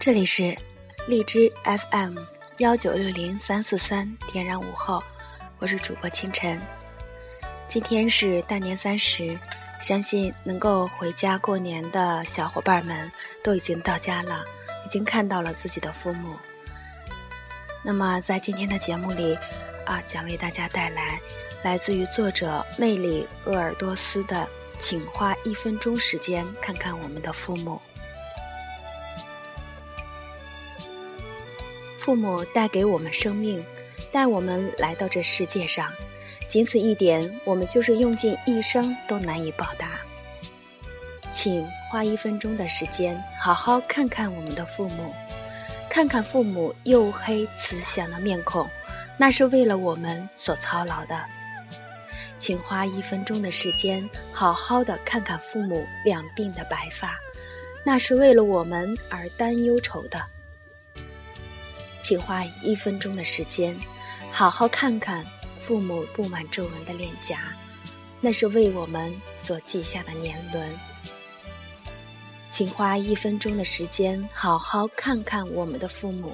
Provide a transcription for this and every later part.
这里是荔枝 FM 幺九六零三四三，点燃午后，我是主播清晨。今天是大年三十，相信能够回家过年的小伙伴们都已经到家了，已经看到了自己的父母。那么在今天的节目里，啊，将为大家带来来自于作者魅力鄂尔多斯的，请花一分钟时间看看我们的父母。父母带给我们生命，带我们来到这世界上。仅此一点，我们就是用尽一生都难以报答。请花一分钟的时间，好好看看我们的父母，看看父母黝黑慈祥的面孔，那是为了我们所操劳的。请花一分钟的时间，好好的看看父母两鬓的白发，那是为了我们而担忧愁的。请花一分钟的时间，好好看看。父母布满皱纹的脸颊，那是为我们所记下的年轮。请花一分钟的时间，好好看看我们的父母，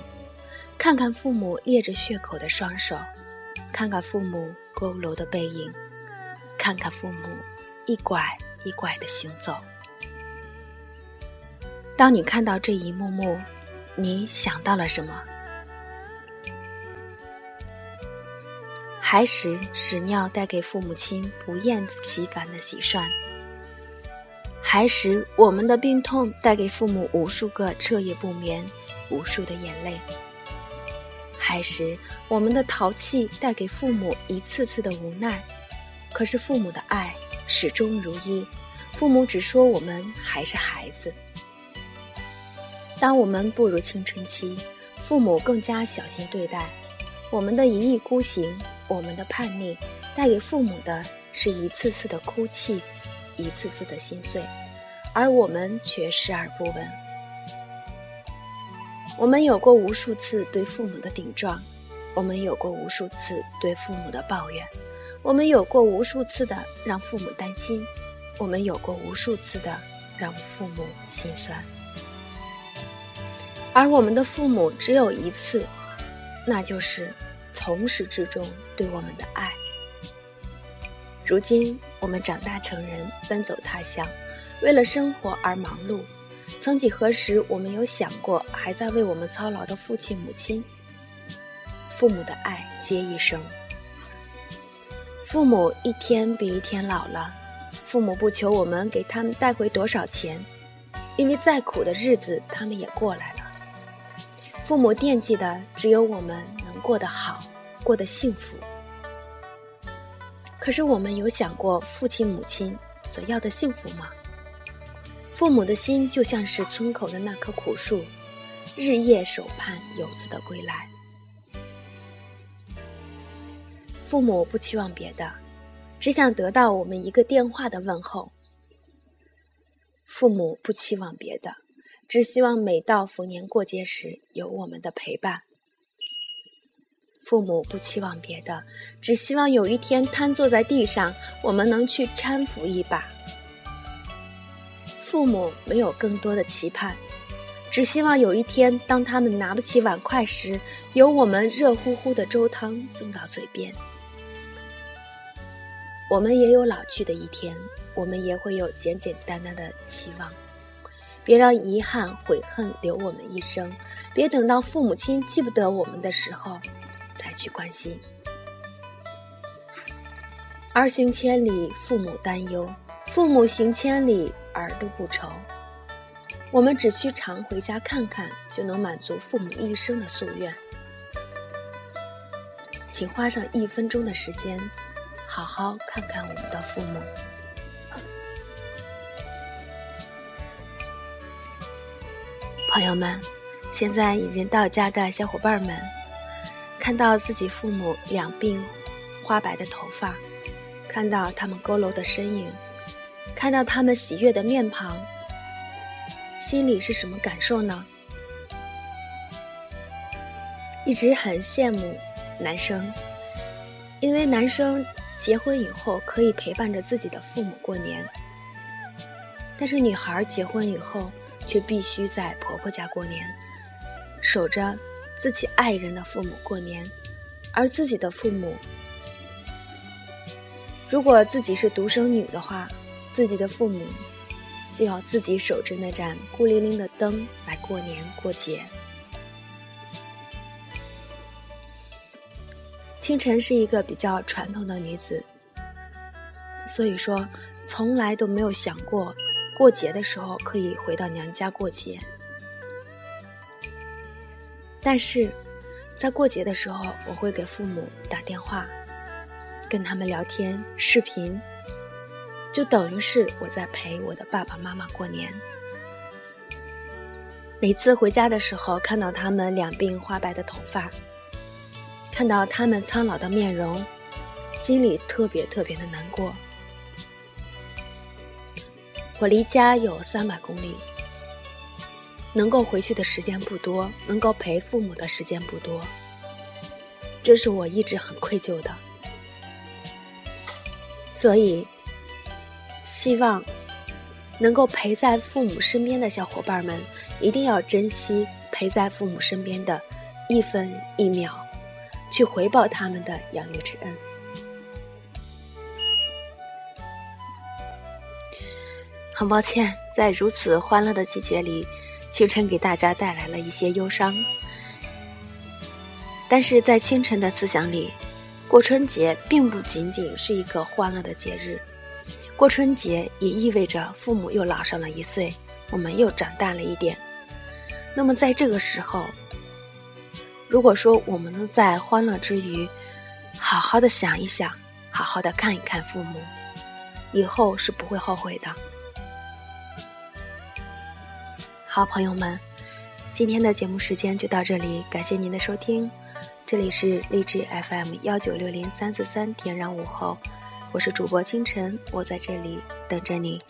看看父母裂着血口的双手，看看父母佝偻的背影，看看父母一拐一拐的行走。当你看到这一幕幕，你想到了什么？孩时屎尿带给父母亲不厌其烦的洗涮；孩时我们的病痛带给父母无数个彻夜不眠、无数的眼泪；孩时我们的淘气带给父母一次次的无奈。可是父母的爱始终如一，父母只说我们还是孩子。当我们步入青春期，父母更加小心对待我们的一意孤行。我们的叛逆带给父母的是一次次的哭泣，一次次的心碎，而我们却视而不闻。我们有过无数次对父母的顶撞，我们有过无数次对父母的抱怨，我们有过无数次的让父母担心，我们有过无数次的让父母心酸。而我们的父母只有一次，那就是。从始至终对我们的爱。如今我们长大成人，奔走他乡，为了生活而忙碌。曾几何时，我们有想过还在为我们操劳的父亲母亲？父母的爱接一生。父母一天比一天老了，父母不求我们给他们带回多少钱，因为再苦的日子他们也过来了。父母惦记的只有我们过得好。过得幸福，可是我们有想过父亲母亲所要的幸福吗？父母的心就像是村口的那棵苦树，日夜守盼游子的归来。父母不期望别的，只想得到我们一个电话的问候。父母不期望别的，只希望每到逢年过节时有我们的陪伴。父母不期望别的，只希望有一天瘫坐在地上，我们能去搀扶一把。父母没有更多的期盼，只希望有一天，当他们拿不起碗筷时，有我们热乎乎的粥汤送到嘴边。我们也有老去的一天，我们也会有简简单单的期望。别让遗憾、悔恨留我们一生，别等到父母亲记不得我们的时候。才去关心。儿行千里，父母担忧；父母行千里，儿都不愁。我们只需常回家看看，就能满足父母一生的夙愿。请花上一分钟的时间，好好看看我们的父母。朋友们，现在已经到家的小伙伴们。看到自己父母两鬓花白的头发，看到他们佝偻的身影，看到他们喜悦的面庞，心里是什么感受呢？一直很羡慕男生，因为男生结婚以后可以陪伴着自己的父母过年，但是女孩结婚以后却必须在婆婆家过年，守着自己爱人的父母过年，而自己的父母，如果自己是独生女的话，自己的父母就要自己守着那盏孤零零的灯来过年过节。清晨是一个比较传统的女子，所以说从来都没有想过过节的时候可以回到娘家过节。但是，在过节的时候，我会给父母打电话，跟他们聊天、视频，就等于是我在陪我的爸爸妈妈过年。每次回家的时候，看到他们两鬓花白的头发。看到他们苍老的面容，心里特别特别的难过。我离家有三百公里，能够回去的时间不多，能够陪父母的时间不多，这是我一直很愧疚的。所以，希望能够陪在父母身边的小伙伴们，一定要珍惜陪在父母身边的一分一秒。去回报他们的养育之恩。很抱歉，在如此欢乐的季节里，清晨给大家带来了一些忧伤。但是在清晨的思想里，过春节并不仅仅是一个欢乐的节日，过春节也意味着父母又老上了一岁，我们又长大了一点。那么在这个时候，如果说我们能在欢乐之余，好好的想一想，好好的看一看父母，以后是不会后悔的。好，朋友们，今天的节目时间就到这里，感谢您的收听。这里是励志 FM 幺九六零三四三，点燃午后，我是主播清晨，我在这里等着你。